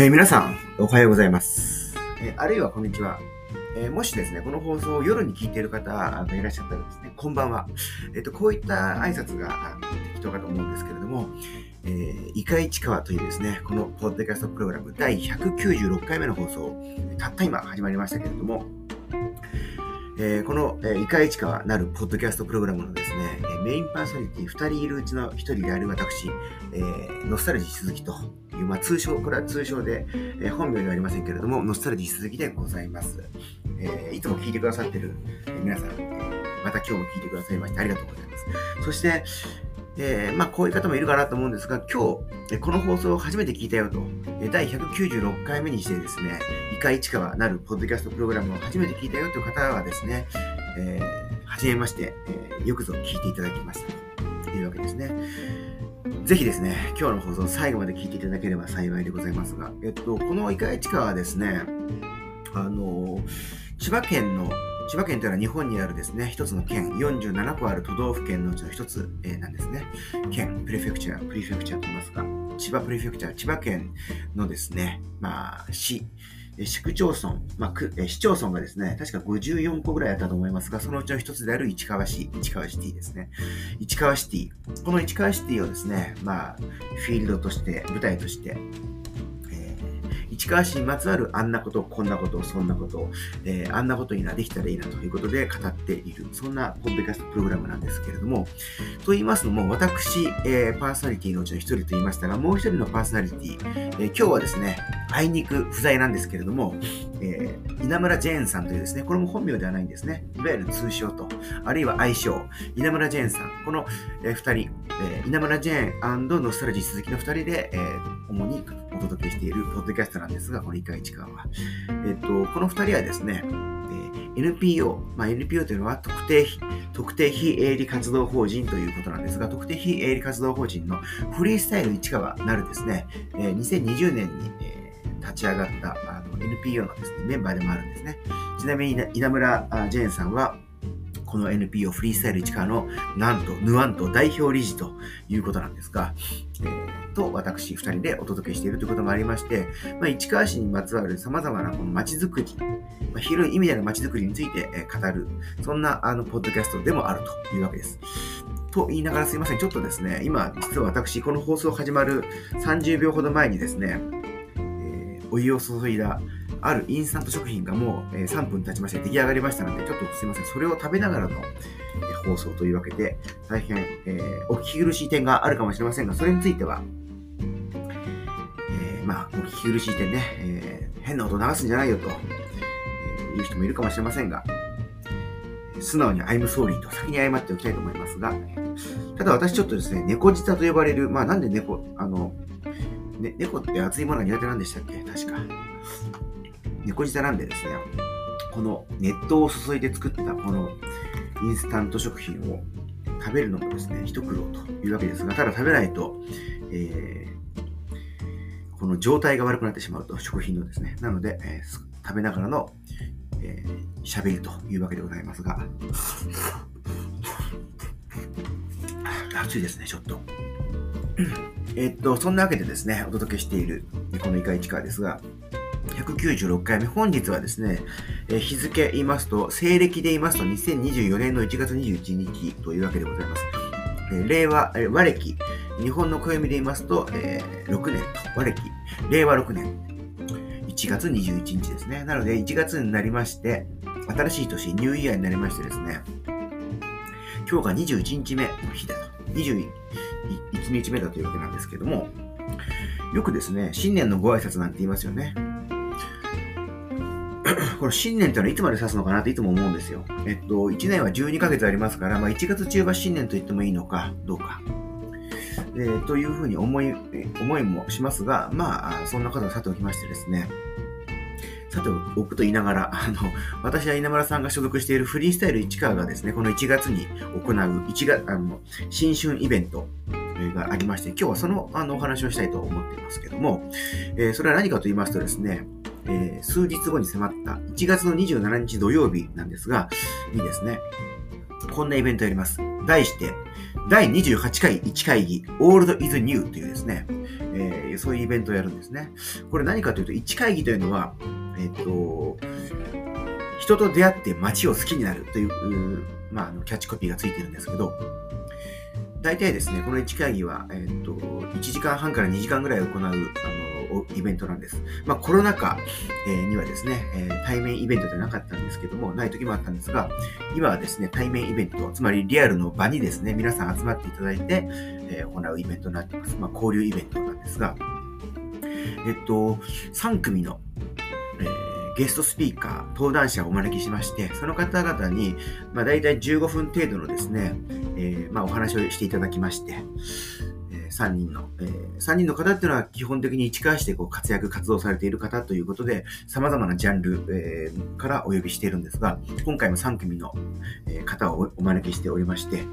えー皆さん、おはようございます。えーあるいはこんにちは。えーもしですね、この放送を夜に聞いている方がいらっしゃったらですね、こんばんは。えっ、と、こういった挨拶が適当かと思うんですけれども、えー、イカイチカワというですね、このポッドキャストプログラム第196回目の放送、たった今始まりましたけれども、えーこの、えー、イカイチカワなるポッドキャストプログラムのですね、えーメインパーソナリティ2人いるうちの1人である私、えーノスタルジー鈴木という、まあ、通称、これは通称で、えー本名ではありませんけれども、ノスタルジー鈴木でございます。えーいつも聞いてくださってる、え皆さん、えーまた今日も聞いてくださいましてありがとうございます。そして、えーまあ、こういう方もいるかなと思うんですが、今日、この放送を初めて聞いたよと、第196回目にしてですね、イカイチカワなるポッドキャストプログラムを初めて聞いたよという方はですね、えー、はじめまして、えーよくぞ聞いていただきましたというわけですね。ぜひですね、今日の放送最後まで聞いていただければ幸いでございますが、えっと、このイカイチカはですね、あの、千葉県の、千葉県というのは日本にあるですね、一つの県、47個ある都道府県のうちの一つ、えーなんですね。県、プレフェクチャー、プリフェクチャーと言いますか、千葉プレフェクチャー、千葉県のですね、まあ、市、えー市区町村、まあ、区。えー市町村がですね、確か54個ぐらいあったと思いますが、そのうちの一つである市川市、市川シティですね。市川シティ。この市川シティをですね、まあ、フィールドとして、舞台として、えー市川市にまつわるあんなこと、こんなこと、そんなこと、えーあんなこといいな、できたらいいなということで語っている、そんなポッドキャストプログラムなんですけれども、と言いますのも、私、えーパーソナリティのうちの一人と言いましたが、もう一人のパーソナリティ、えー今日はですね、あいにく不在なんですけれども、えー稲村ジェーンさんというですね、これも本名ではないんですね、いわゆる通称と、あるいは愛称、稲村ジェーンさん、この、えー二人、えー稲村ジェーンノスタルジー鈴木の二人で、えー主にお届けしているポッドキャストなんですが、このイカイチカは。えっと、この二人はですね、NPO、まあ、NPO というのは特定非特定非営利活動法人ということなんですが、特定非営利活動法人のフリースタイル市川なるですね、えー2020年に、えー立ち上がったあの NPO のですね、メンバーでもあるんですね。ちなみに稲村ジェーンさんは、この NPO フリースタイル市川のなんと、ヌアント代表理事ということなんですが、えーと、私二人でお届けしているということもありまして、まあ、市川市にまつわる様々なこの街づくり、まあ、広い意味での街づくりについて、え語る、そんなあのポッドキャストでもあるというわけです。と言いながらすいません。ちょっとですね、今、実は私、この放送始まる30秒ほど前にですね、えーお湯を注いだ、あるインスタント食品がもう、3分経ちまして出来上がりましたので、ちょっとすいません。それを食べながらの、放送というわけで、大変、えーお聞き苦しい点があるかもしれませんが、それについては、えーまあ、お聞き苦しい点ね、えー変な音流すんじゃないよと、えいう人もいるかもしれませんが、素直に I'm sorry と先に謝っておきたいと思いますが、ただ私ちょっとですね、猫舌と呼ばれる、まあなんで猫、あの、ね、猫って熱いものは苦手なんでしたっけ？確か。猫舌なんでですね、この熱湯を注いで作ったこのインスタント食品を食べるのもですね、一苦労というわけですが、ただ食べないと、えーこの状態が悪くなってしまうと、食品のですね。なので、えー食べながらのえー喋るというわけでございますが、暑いですね、ちょっと。えーっと、そんなわけでですね、お届けしているこのイカイチカですが、196回目、本日はですね、えー日付言いますと、西暦で言いますと、2024年の1月21日というわけでございます。えー令和、えー和暦、日本の暦で言いますと、えー6年と、和暦、令和6年、1月21日ですね。なので、1月になりまして、新しい年、ニューイヤーになりましてですね、今日が21日目の日だと。21日目だというわけなんですけども、よくですね、新年のご挨拶なんて言いますよね。この新年ってのはいつまで指すのかなっていつも思うんですよ。えっと、1年は12ヶ月ありますから、まあ、1月中は新年と言ってもいいのか、どうか。えーというふうに思い、思いもしますが、まあ、そんなことはさておきましてですね、さておくと言いながら、あの、私は稲村さんが所属しているフリースタイル市川がですね、この1月に行う1月、あの、新春イベントがありまして、今日はそのあのお話をしたいと思っていますけども、えーそれは何かと言いますとですね、えー数日後に迫った1月の27日土曜日なんですが、にですね、こんなイベントやります。題して、第28回1会議、Old is New というですね、えー、そういうイベントをやるんですね。これ何かというと、1会議というのは、えっ、と、人と出会って街を好きになるという、まあ、あのキャッチコピーがついてるんですけど、大体ですね、この1会議は、えっ、と、1時間半から2時間ぐらい行う、あの、イベントなんです。まあ、コロナ禍、え、にはですね、え、対面イベントじゃなかったんですけども、ない時もあったんですが、今はですね、対面イベント、つまりリアルの場にですね、皆さん集まっていただいて、え、行うイベントになってます。まあ、交流イベントなんですが、えっと、3組の、えーゲストスピーカー、登壇者をお招きしまして、その方々に、まあ、大体15分程度のですね、えー、まあ、お話をしていただきまして、3人の、えー、3人の方っていうのは基本的に市川市でこう活躍、活動されている方ということで、様々なジャンル、えー、からお呼びしているんですが、今回も3組の、え方をお招きしておりまして、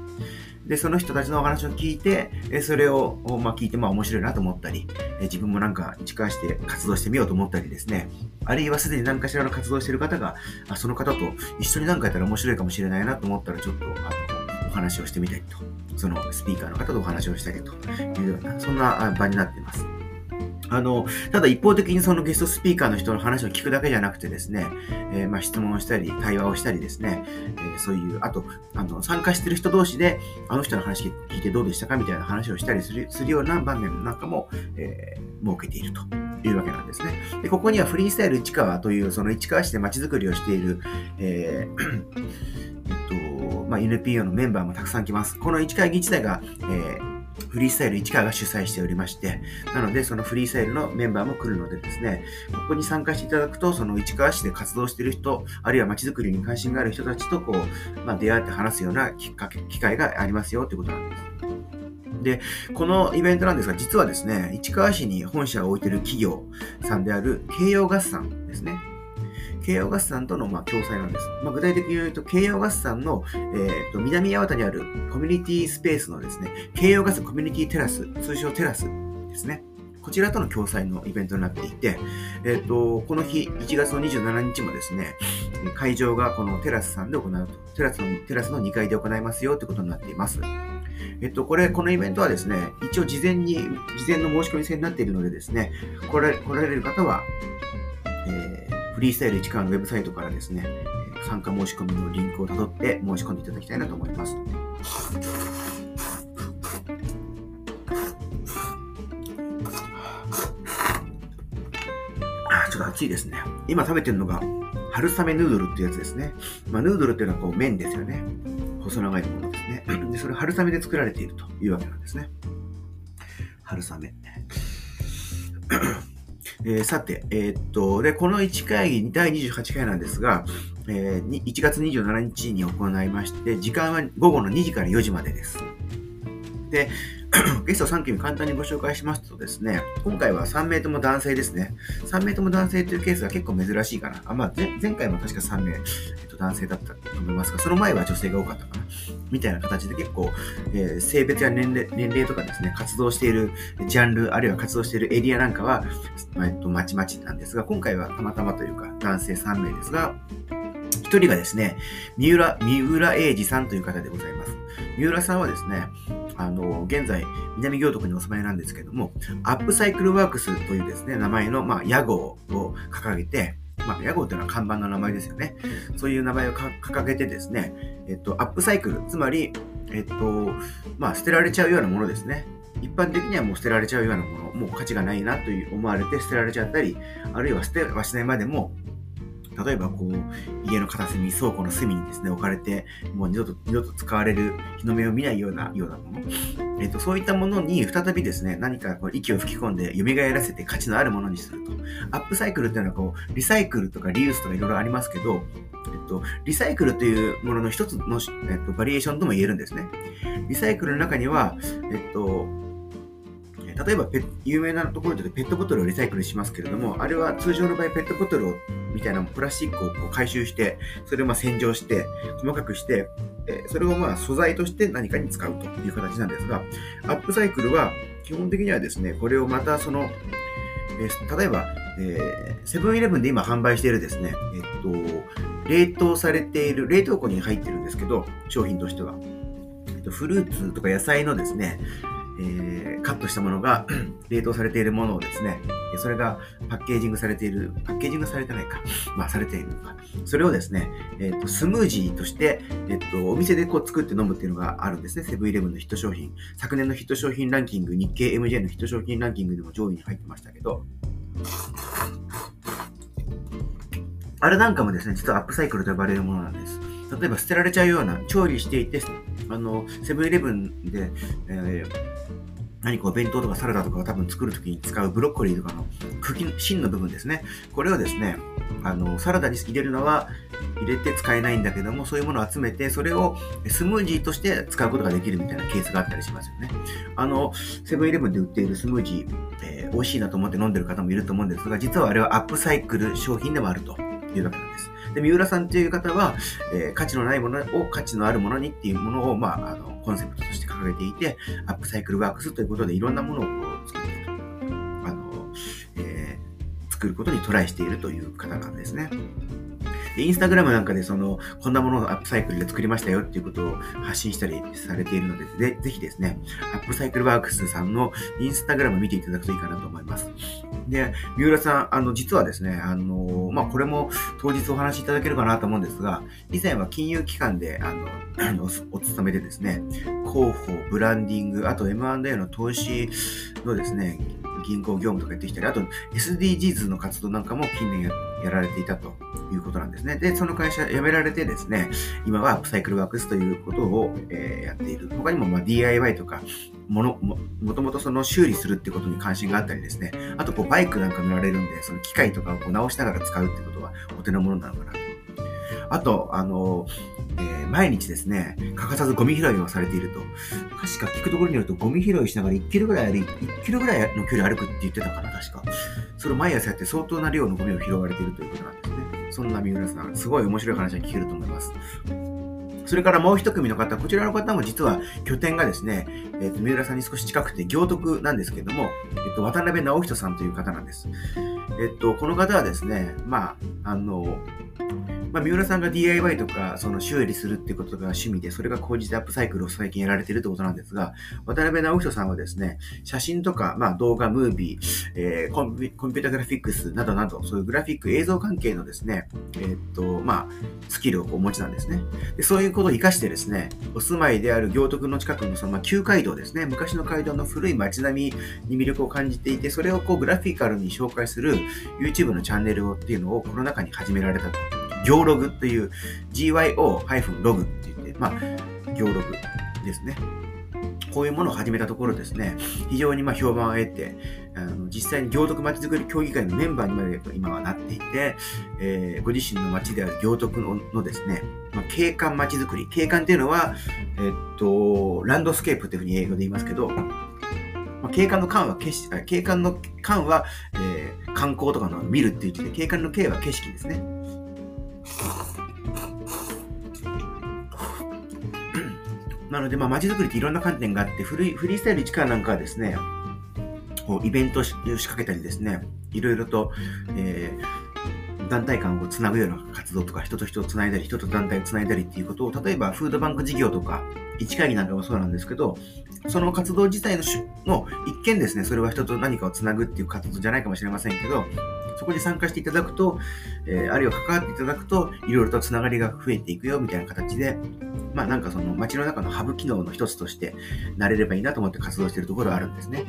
で、その人たちのお話を聞いて、えそれを、まあ、聞いて、まあ、面白いなと思ったり、え自分もなんか市川市で活動してみようと思ったりですね、あるいはすでに何かしらの活動している方が、あその方と一緒に何かやったら面白いかもしれないなと思ったら、ちょっと、あの、話をしてみたいとそのスピーカーの方とお話をしたいというような、そんな場になっています。あの、ただ一方的にそのゲストスピーカーの人の話を聞くだけじゃなくてですね、えー、まあ質問をしたり、対話をしたりですね、えー、そういう、あと、あの、参加してる人同士で、あの人の話聞いてどうでしたかみたいな話をしたりするするような場面なんかも、えー、設けているというわけなんですね。で、ここにはフリースタイル市川という、その市川市で街づくりをしている、えー、えっと、まあ、NPO のメンバーもたくさん来ます。この市会議自体が、えーフリースタイル市川が主催しておりまして、なのでそのフリースタイルのメンバーも来るのでですね、ここに参加していただくと、その市川市で活動している人、あるいは街づくりに関心がある人たちとこう、まあ、出会って話すようなきっかけ、機会がありますよということなんです。で、このイベントなんですが、実はですね、市川市に本社を置いている企業さんである京葉合算ですね。京葉合算とのまあ共催なんです。まあ、具体的に言うと、京葉合算の、えー、と南八幡にあるコミュニティスペースのですね、京葉合算コミュニティテラス、通称テラスですね。こちらとの共催のイベントになっていて、えっ、ー、と、この日、1月の27日もですね、会場がこのテラスさんで行うと、テラスの、テラスの2階で行いますよということになっています。えっと、これ、このイベントはですね、一応事前に、事前の申し込み制になっているのでですね、来ら来られる方は、えー、フリースタイル市川のウェブサイトからですね、参加申し込みのリンクをたどって申し込んでいただきたいなと思います。あ、ちょっと暑いですね。今食べてるのが、春雨ヌードルってやつですね。まあ、ヌードルっていうのはこう麺ですよね。細長いもので。それ春雨で作られているというわけなんですね。春雨。えー、さて、えー、っと、で、この1会議、第28回なんですが、えー、1月27日に行いまして、時間は午後の2時から4時までです。で、ゲスト3組簡単にご紹介しますとですね、今回は3名とも男性ですね。3名とも男性というケースは結構珍しいかな。あまあ、前回も確か3名、男性だったと思いますが、その前は女性が多かったかな。みたいな形で結構、えー、性別や年齢年齢とかですね、活動しているジャンル、あるいは活動しているエリアなんかは、えっと、まちまちなんですが、今回はたまたまというか、男性3名ですが、1人がですね、三浦、三浦英二さんという方でございます。三浦さんはですね、あの、現在、南行徳にお住まいなんですけども、アップサイクルワークスというですね、名前の、まあ、屋号を掲げて、まあ、屋号というのは看板の名前ですよね。そういう名前を掲げてですね、えっと、アップサイクル、つまり、えっと、まあ、捨てられちゃうようなものですね。一般的にはもう捨てられちゃうようなもの、もう価値がないなという思われて捨てられちゃったり、あるいは捨てはしないまでも、例えばこう、家の片隅、倉庫の隅にですね、置かれて、もう二度と、二度と使われる日の目を見ないような、ようなもの。えっ、ー、と、そういったものに再びですね、何かこう息を吹き込んで蘇らせて価値のあるものにすると。アップサイクルっていうのはこう、リサイクルとかリユースとかいろいろありますけど、えっと、リサイクルというものの一つの、えっと、バリエーションとも言えるんですね。リサイクルの中には、えっと、例えば有名なところでペットボトルをリサイクルしますけれども、あれは通常の場合ペットボトルをみたいなプラスチックをこう回収して、それをま洗浄して、細かくして、それをまあ素材として何かに使うという形なんですが、アップサイクルは基本的にはですね、これをまたその、え例えば、セブンイレブンで今販売しているですね、えっと、冷凍されている、冷凍庫に入ってるんですけど、商品としては。フルーツとか野菜のですね、えー、カットしたものが 冷凍されているものをですね、それがパッケージングされている、パッケージングされてないか、まあされているのか、それをですね、え、ー、と、スムージーとして、えっ、ー、と、お店でこう作って飲むっていうのがあるんですね、セブンイレブンのヒット商品。昨年のヒット商品ランキング、日経 MJ のヒット商品ランキングでも上位に入ってましたけど、あれなんかもですね、実はアップサイクルと呼ばれるものなんです。例えば捨てられちゃうような、調理していて、あの、セブンイレブンで、えー何かお弁当とかサラダとかを多分作るときに使うブロッコリーとかの茎、芯の部分ですね。これをですね、あの、サラダに入れるのは入れて使えないんだけども、そういうものを集めて、それをスムージーとして使うことができるみたいなケースがあったりしますよね。あの、セブンイレブンで売っているスムージー、えー、美味しいなと思って飲んでる方もいると思うんですが、実はあれはアップサイクル商品でもあるというわけなんです。で、三浦さんという方は、えー、価値のないものを価値のあるものにっていうものを、まあ、あの、コンセプトとして掲げていて、アップサイクルワークスということでいろんなものをこう作っている。あの、えー、作ることにトライしているという方なんですね。で、インスタグラムなんかでその、こんなものをアップサイクルで作りましたよっていうことを発信したりされているので、ぜぜひですね、アップサイクルワークスさんのインスタグラム見ていただくといいかなと思います。で、三浦さん、あの、実はですね、あの、まあ、これも当日お話しいただけるかなと思うんですが、以前は金融機関で、あの、おお勤めでですね、広報、ブランディング、あと M&A の投資のですね、銀行業務とかやってきたり、あと SDGs の活動なんかも近年やられていたということなんですね。で、その会社辞められてですね、今はアップサイクルワークスということを、えー、やっている。他にもま DIY とか、もの、も、もともとその修理するってことに関心があったりですね、あとこうバイクなんか乗られるんで、その機械とかをこう直しながら使うってことはお手の物なのかなと。あと、あの、えー、毎日ですね、欠かさずゴミ拾いをされていると。確か聞くところによると、ゴミ拾いしながら1キロぐらい歩い、1キロぐらいの距離歩くって言ってたかな、確か。それを毎朝やって相当な量のゴミを拾われているということなんですね。そんな三浦さん、すごい面白い話が聞けると思います。それからもう一組の方、こちらの方も実は拠点がですね、えっ、ー、と、三浦さんに少し近くて行徳なんですけども、えっ、と、渡辺直人さんという方なんです。えっと、この方はですね、まあ、あの、まあ、三浦さんが DIY とか、その修理するってことが趣味で、それが工事でアップサイクルを最近やられているってことなんですが、渡辺直人さんはですね、写真とか、まあ、動画、ムービー、えー、コンピュータグラフィックスなどなど、そういうグラフィック、映像関係のですね、えー、っと、まあ、スキルをお持ちなんですね。でそういうことを活かしてですね、お住まいである行徳の近くのその、まあ、旧街道ですね、昔の街道の古い街並みに魅力を感じていて、それをこうグラフィカルに紹介する YouTube のチャンネルをっていうのをコロナ禍に始められたと。行ログという GYO-log って言って、まあ、行ログですね。こういうものを始めたところですね、非常にま評判を得て、あの実際に行徳まちづくり協議会のメンバーにまで今はなっていて、えー、ご自身の町である行徳ののですね、まあ、景観まちづくり。景観っていうのは、えっと、ランドスケープっていうふうに英語で言いますけど、まあ、景観の観は景色、景観の観は、えー、観光とかの見るって言ってて、景観の景は景色ですね。なので、まあ、街づくりっていろんな観点があって、フリフリースタイル市川なんかはですね、こうイベントを仕掛けたりですね、いろいろと、えー、団体間をつなぐような活動とか、人と人をつないだり、人と団体をつないだりっていうことを、例えばフードバンク事業とか、市会議なんかもそうなんですけど、その活動自体のの一見ですね、それは人と何かをつなぐっていう活動じゃないかもしれませんけど、そこに参加していただくと、えー、あるいは関わっていただくと、いろいろとつながりが増えていくよみたいな形で、まあなんかその街の中のハブ機能の一つとしてなれればいいなと思って活動しているところはあるんですね。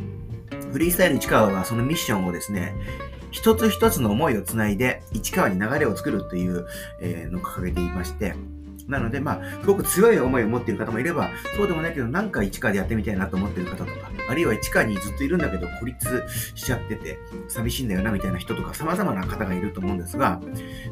フリースタイル市川はそのミッションをですね、一つ一つの思いをつないで市川に流れを作るという、え、のを掲げていまして、なので、まあ、すごく強い思いを持っている方もいれば、そうでもないけど、なんか市川でやってみたいなと思っている方とか、あるいは市川にずっといるんだけど、孤立しちゃってて、寂しいんだよな、みたいな人とか、様々な方がいると思うんですが、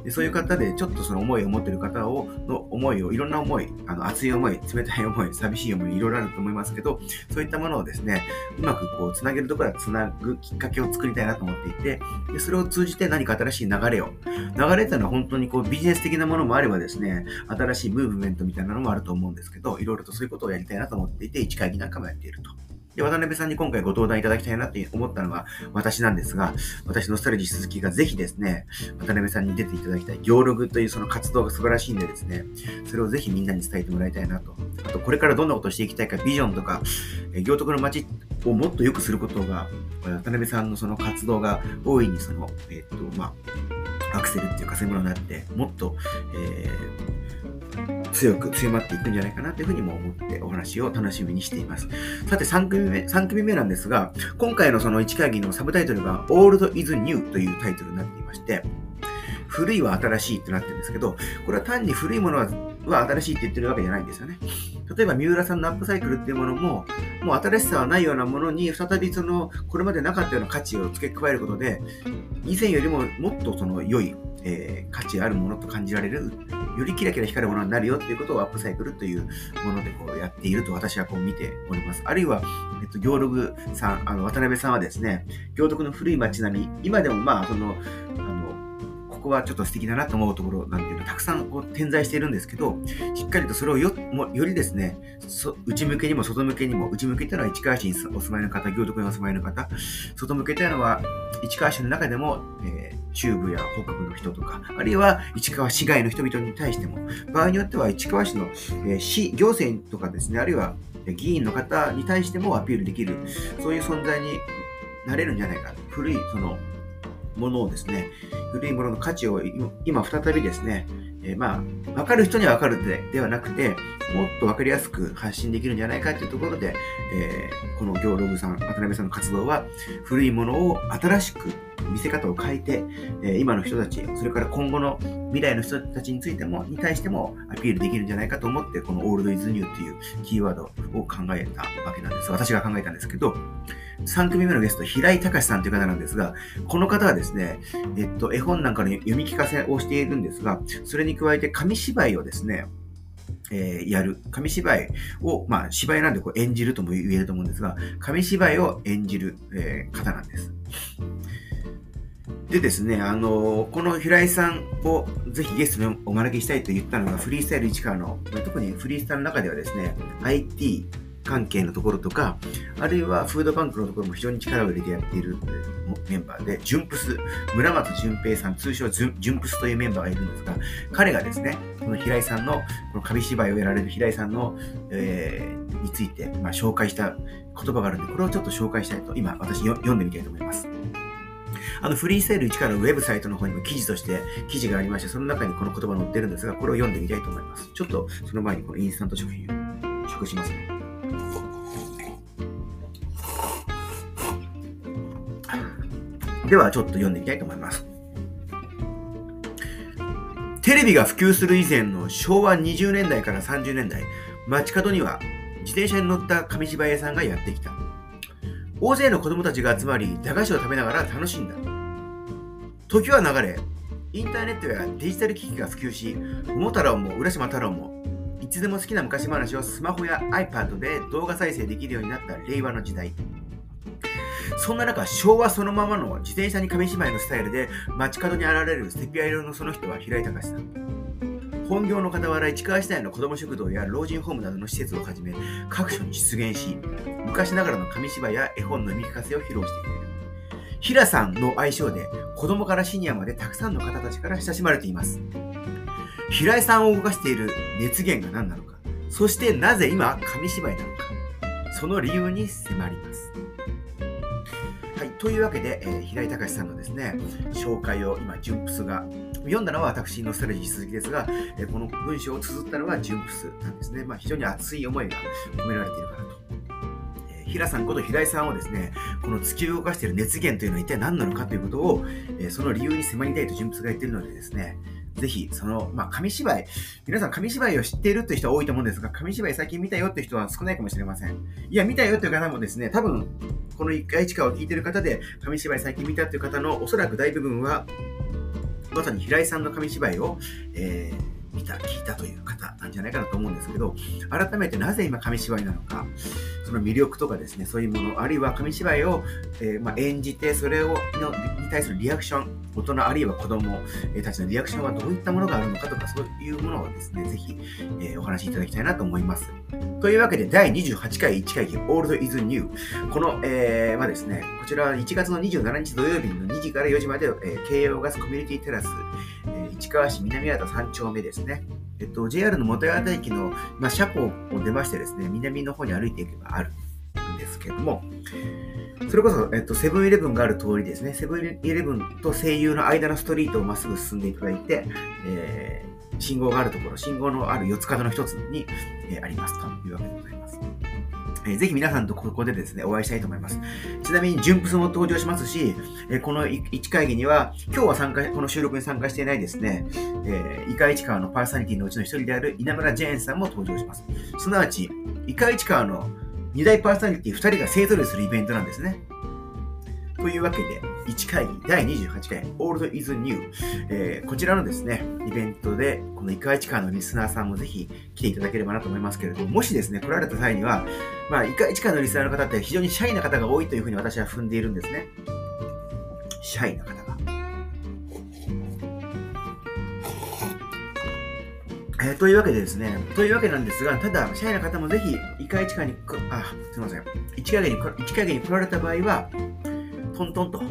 でそういう方で、ちょっとその思いを持っている方を、の思いを、いろんな思い、あの、熱い思い、冷たい思い、寂しい思い、いろいろあると思いますけど、そういったものをですね、うまくこう、つなげるところはつなぐきっかけを作りたいなと思っていて、でそれを通じて何か新しい流れを、流れっていうのは本当にこう、ビジネス的なものもあればですね、新しいムーブメントみたいなのもあると思うんですけど、いろいろとそういうことをやりたいなと思っていて、1会議なんかもやっているとで、渡辺さんに今回ご登壇いただきたいなって思ったのが私なんですが、私のストレージ鈴木がぜひですね、渡辺さんに出ていただきたい、行ログというその活動が素晴らしいんでですね、それをぜひみんなに伝えてもらいたいなと。あと、これからどんなことをしていきたいか、ビジョンとか、え行徳の街をもっと良くすることが、渡辺さんのその活動が大いにその、えっ、と、まあ、アクセルっていうかそういうものになって、もっと、えー強く強まっていくんじゃないかなというふうにも思ってお話を楽しみにしています。さて3組目、3組目なんですが、今回のその1会議のサブタイトルが Old is New というタイトルになっていまして、古いは新しいってなってるんですけど、これは単に古いものは新しいって言ってるわけじゃないんですよね。例えば三浦さんのアップサイクルっていうものも、もう新しさはないようなものに再びその、これまでなかったような価値を付け加えることで、以前よりももっとその良い、えー、価値あるものと感じられる、よりキラキラ光るものになるよっていうことをアップサイクルというものでこうやっていると私はこう見ております。あるいは、えっと、行徳さん、あの、渡辺さんはですね、行徳の古い街並み、今でもまあ、その、ここはちょっと素敵だなと思うところなんていうのたくさんこう点在しているんですけど、しっかりとそれをよもよりですね、内向けにも外向けにも、内向けというのは市川市にお住まいの方、行徳にお住まいの方、外向けというのは市川市の中でも、えー、中部や北部の人とか、あるいは市川市外の人々に対しても、場合によっては市川市の、えー、市、行政とかですね、あるいは議員の方に対してもアピールできる、そういう存在になれるんじゃないか。古い、その、ものをですね、古いものの価値を今再びですね、えー、まあ、わかる人にはわかるでではなくて、もっとわかりやすく発信できるんじゃないかというところで、えー、この行ログさん、渡辺さんの活動は、古いものを新しく見せ方を変えて、え、今の人たち、それから今後の未来の人たちについても、に対してもアピールできるんじゃないかと思って、このオールドイズニューっていうキーワードを考えたわけなんです。私が考えたんですけど、3組目のゲスト、平井隆さんという方なんですが、この方はですね、えっと、絵本なんかの読み聞かせをしているんですが、それに加えて紙芝居をですね、えー、やる。紙芝居を、まあ、芝居なんでこう演じるとも言えると思うんですが、紙芝居を演じる、えー、方なんです。でですね、あのー、この平井さんをぜひゲストにお招きしたいと言ったのが、フリースタイル市川の、特にフリースタイルの中ではですね、IT、関係のところとか、あるいはフードバンクのところも非常に力を入れてやっているメンバーで、ジュンプス、村松淳平さん、通称ジュンプスというメンバーがいるんですが、彼がですね、この平井さんの、この紙芝居をやられる平井さんの、えー、について、まあ、紹介した言葉があるので、これをちょっと紹介したいと、今私読んでみたいと思います。あのフリーセール1からウェブサイトの方にも記事として記事がありまして、その中にこの言葉載ってるんですが、これを読んでみたいと思います。ちょっとその前にこのインスタント食品を食しますね。ではちょっと読んでみたいと思います。テレビが普及する以前の昭和20年代から30年代、街角には自転車に乗った紙芝居屋さんがやってきた。大勢の子供たちが集まり、駄菓子を食べながら楽しんだ。時は流れ、インターネットやデジタル機器が普及し、桃太郎も浦島太郎も、いつでも好きな昔話をスマホや iPad で動画再生できるようになった令和の時代。そんな中、昭和そのままの自転車に紙芝居のスタイルで街角に現れるセピア色のその人は平井隆さん。本業の傍ら市川市内の子ども食堂や老人ホームなどの施設をはじめ各所に出現し昔ながらの紙芝居や絵本の読み聞かせを披露してくれる。平さんの愛称で子供からシニアまでたくさんの方たちから親しまれています。平井さんを動かしている熱源が何なのか。そしてなぜ今紙芝居なのか。その理由に迫ります。というわけで、えー、平井隆さんのですね、紹介を今、ジュンプスが、読んだのは私のストレージ鈴木ですが、えー、この文章を綴ったのはジュンプスなんですね。まあ、非常に熱い思いが込められているかなと。平さんこと平井さんをですね、この突き動かしている熱源というのは一体何なのかということを、えその理由に迫りたいとジュンプスが言っているのでですね、ぜひ、その、まあ、紙芝居、皆さん紙芝居を知っているという人は多いと思うんですが、紙芝居最近見たよって人は少ないかもしれません。いや、見たよっていう方もですね、多分、この1回一回を聞いている方で、紙芝居最近見たっていう方のおそらく大部分は、まさに平井さんの紙芝居を、えー、見た、聞いたという方感じじゃないかなと思うんですけど、改めてなぜ今紙芝居なのか、その魅力とかですね、そういうもの、あるいは紙芝居を、えー、まあ、演じて、それをのに対するリアクション、大人あるいは子供たちのリアクションはどういったものがあるのかとか、そういうものをですね、ぜひ、えー、お話しいただきたいなと思います。というわけで、第28回1回忌、Old is New。この、えー、まあですね、こちらは1月の27日土曜日の2時から4時まで、えー、京葉ガスコミュニティテラス、市川市南和田3丁目ですね。えっと、JR の元八幡駅の、まあ、車庫を出ましてですね、南の方に歩いていけばあるんですけども、それこそ、えっと、セブンイレブンがある通りですね、セブンイレブンと声優の間のストリートをまっすぐ進んでいただいて、えー、信号があるところ、信号のある四つ角の一つに、えー、ありますというわけでございます。えー、ぜひ皆さんとここでですね、お会いしたいと思います。ちなみに、純プスも登場しますし、え、この1会議には、今日は参加、この収録に参加していないですね、えー、イカイチ川のパーソナリティのうちの一人である稲村ジェーンさんも登場します。すなわち、イカイチ川の2大パーソナリティ2人が勢ぞろいするイベントなんですね。というわけで、1会議第28回 Old is New、えー、こちらのですね、イベントで、このイカイチカのリスナーさんもぜひ来ていただければなと思いますけれども、もしですね、来られた際には、まあ、イカイチカのリスナーの方って非常にシャイな方が多いというふうに私は踏んでいるんですね。シャイな方が。えー、というわけでですね、というわけなんですが、ただ、シャイな方もぜひ、イカイチカに、あ、すみません、1回に、1回に来られた場合は、トントンと、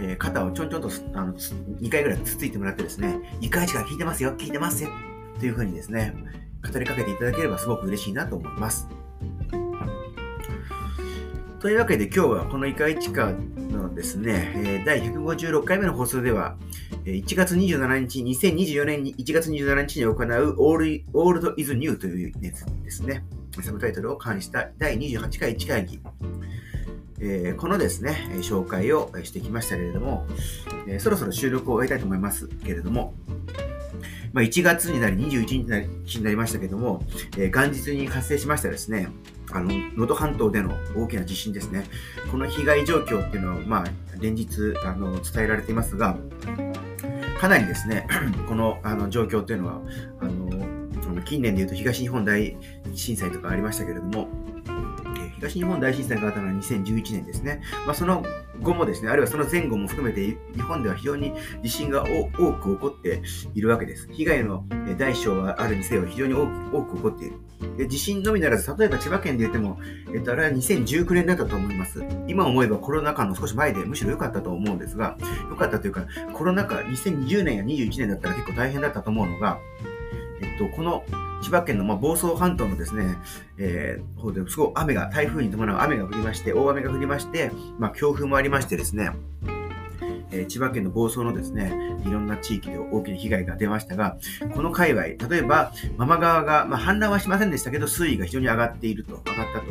えー、肩をちょんちょんとあの2回ぐらいつついてもらってですね、2回か聞いてますよ、聞いてますよ、というふうにですね、語りかけていただければすごく嬉しいなと思います。というわけで今日はこのイカイチカのですね、第156回目の放送では、1月27日、2024年に1月27日に行うオール Old is New というですね、サブタイトルを冠した第28回1会議、えー、このですね、紹介をしてきましたけれども、えー、そろそろ収録を終えたいと思いますけれども、まあ、1月になり21日になりましたけれども、えー、元日に発生しましたですね、あの、能登半島での大きな地震ですね。この被害状況っていうのは、まあ、連日、あの、伝えられていますが、かなりですね、この、あの、状況っていうのは、あの、近年で言うと東日本大震災とかありましたけれども、東日本大震災があったのは2011年ですね。まあ、その後もですね、あるいはその前後も含めて、日本では非常に地震が多く起こっているわけです。被害の大小はあるにせよ非常に多く起こっている。で地震のみならず、例えば千葉県で言っても、えっと、あれは2019年だったと思います。今思えばコロナ禍の少し前でむしろ良かったと思うんですが、良かったというか、コロナ禍2020年や21年だったら結構大変だったと思うのが、えっと、この千葉県のま房総半島のですね、えー、方ですごい雨が、台風に伴う雨が降りまして、大雨が降りまして、まあ、強風もありましてですね、え、千葉県の房総のですね、いろんな地域で大きな被害が出ましたが、この界隈、例えば、ママ川が、まあ、氾濫はしませんでしたけど、水位が非常に上がっていると、上がったと。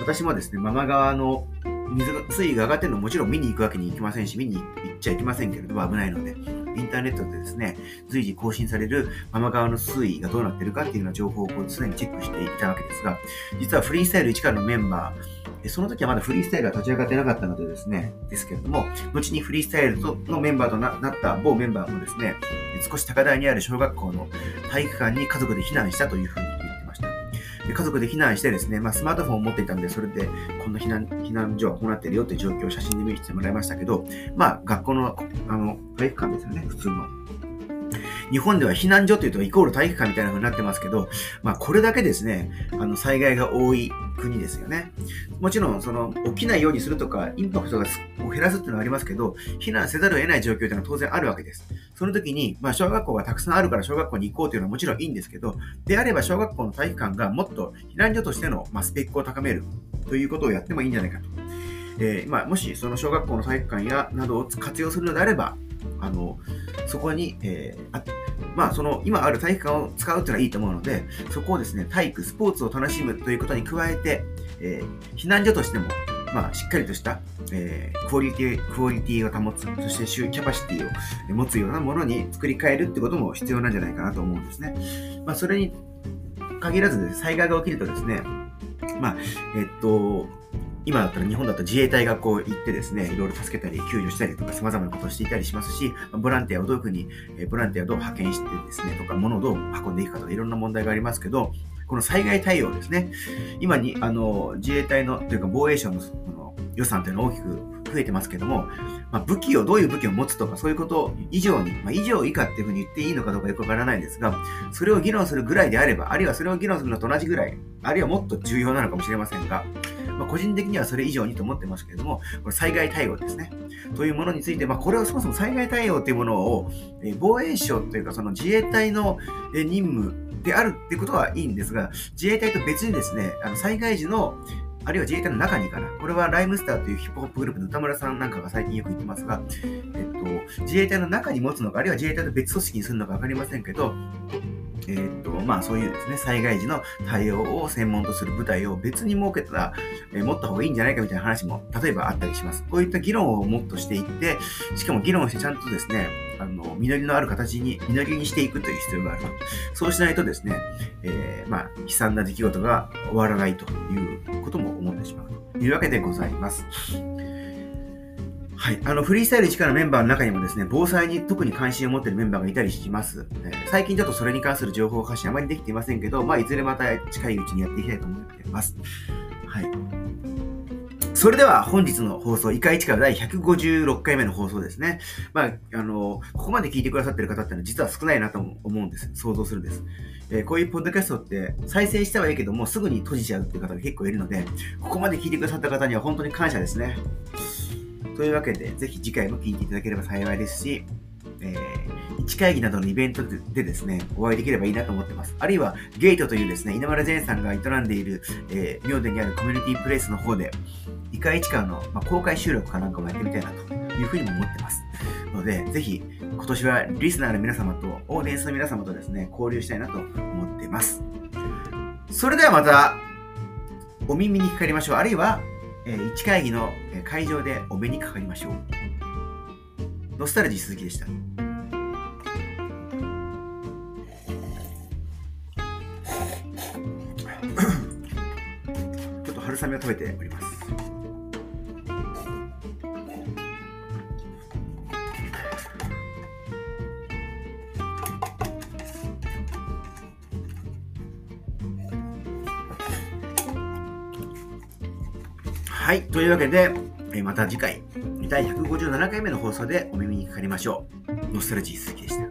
私もですね、ママ川の水が、水位が上がってるのももちろん見に行くわけにいきませんし、見に行っちゃいけませんけれども、危ないので、インターネットでですね、随時更新されるママ側の推移がどうなってるかっていうような情報を常にチェックしていたわけですが、実はフリースタイル1からのメンバー、その時はまだフリースタイルが立ち上がってなかったのでですね、ですけれども、後にフリースタイルのメンバーとなった某メンバーもですね、少し高台にある小学校の体育館に家族で避難したというふうにで家族で避難してですね、まあ、スマートフォンを持っていたんで、それで、この避難避難所はこうなってるよって状況を写真で見せてもらいましたけど、まあ、学校の、あの、体育館ですよね、普通の。日本では避難所というとイコール体育館みたいな風になってますけど、まあこれだけですね、あの災害が多い国ですよね。もちろん、その起きないようにするとか、インパクトを減らすっていうのはありますけど、避難せざるを得ない状況というのは当然あるわけです。その時に、まあ小学校がたくさんあるから小学校に行こうというのはもちろんいいんですけど、であれば小学校の体育館がもっと避難所としての、まあ、スペックを高めるということをやってもいいんじゃないかと。えー、まあ、もしその小学校の体育館やなどを活用するのであれば、あの、そこに、えー、まあ、その、今ある体育館を使うっていうのはいいと思うので、そこをですね、体育、スポーツを楽しむということに加えて、えー、避難所としても、まあ、しっかりとした、えー、クオリティ、クオリティを保つ、そして週キャパシティを持つようなものに作り変えるってことも必要なんじゃないかなと思うんですね。まあ、それに限らずです、ね、災害が起きるとですね、まあ、えっと、今だったら日本だと自衛隊がこう行ってですね、いろいろ助けたり救助したりとか様々なことをしていたりしますし、ボランティアをどういうふうに、ボランティアをどう派遣してですね、とか、物をどう運んでいくかとか、いろんな問題がありますけど、この災害対応ですね、今に、あの、自衛隊の、というか防衛省のその予算というのは大きく増えてますけども、まあ、武器を、どういう武器を持つとか、そういうこと以上に、まあ、以上以下っていうふうに言っていいのかどうかよくわからないんですが、それを議論するぐらいであれば、あるいはそれを議論するのと同じぐらい、あるいはもっと重要なのかもしれませんが、まあ、個人的にはそれ以上にと思ってますけれども、これ災害対応ですね。というものについて、まあ、これはそもそも災害対応というものを、え防衛省というか、その自衛隊の任務であるっていうことはいいんですが、自衛隊と別にですね、あの災害時のあるいは自衛隊の中にかな。これはライムスターというヒップホップグループの歌村さんなんかが最近よく言ってますが、えっと、自衛隊の中に持つのか、あるいは自衛隊と別組織にするのかわかりませんけど、えー、っと、まあそういうですね、災害時の対応を専門とする部隊を別に設けたら、えー、持った方がいいんじゃないかみたいな話も、例えばあったりします。こういった議論をもっとしていって、しかも議論してちゃんとですね、あの、実りのある形に、実りにしていくという必要があると。そうしないとですね、えー、まあ、悲惨な出来事が終わらないということも思ってしまうというわけでございます。はい。あの、フリースタイル1からメンバーの中にもですね、防災に特に関心を持っているメンバーがいたりします。えー、最近ちょっとそれに関する情報発信あまりできていませんけど、まあ、いずれまた近いうちにやっていきたいと思っています。はい。それでは本日の放送、イカイチから第156回目の放送ですね。まあ、あの、ここまで聞いてくださってる方ってのは実は少ないなと思うんです。想像するんです。えー、こういうポッドキャストって再生したはいいけども、すぐに閉じちゃうっていう方が結構いるので、ここまで聞いてくださった方には本当に感謝ですね。というわけで、ぜひ次回も聞いていただければ幸いですし、えー、一会議などのイベントでですね、お会いできればいいなと思ってます。あるいは、ゲートというですね、稲村善さんが営んでいる、えー、妙殿にあるコミュニティプレイスの方で、イカイチカの、まあ、公開収録かなんかもやってみたいなというふうにも思ってます。ので、ぜひ、今年はリスナーの皆様と、オーディエンスの皆様とですね、交流したいなと思ってます。それではまた、お耳にかかりましょう。あるいは、1会議の会場でお目にかかりましょう。ノスタルジー鈴木でした。ちょっと春雨を食べております。はい。というわけで、また次回、第157回目の放送でお耳にかかりましょう。ノスタルジー鈴木でした。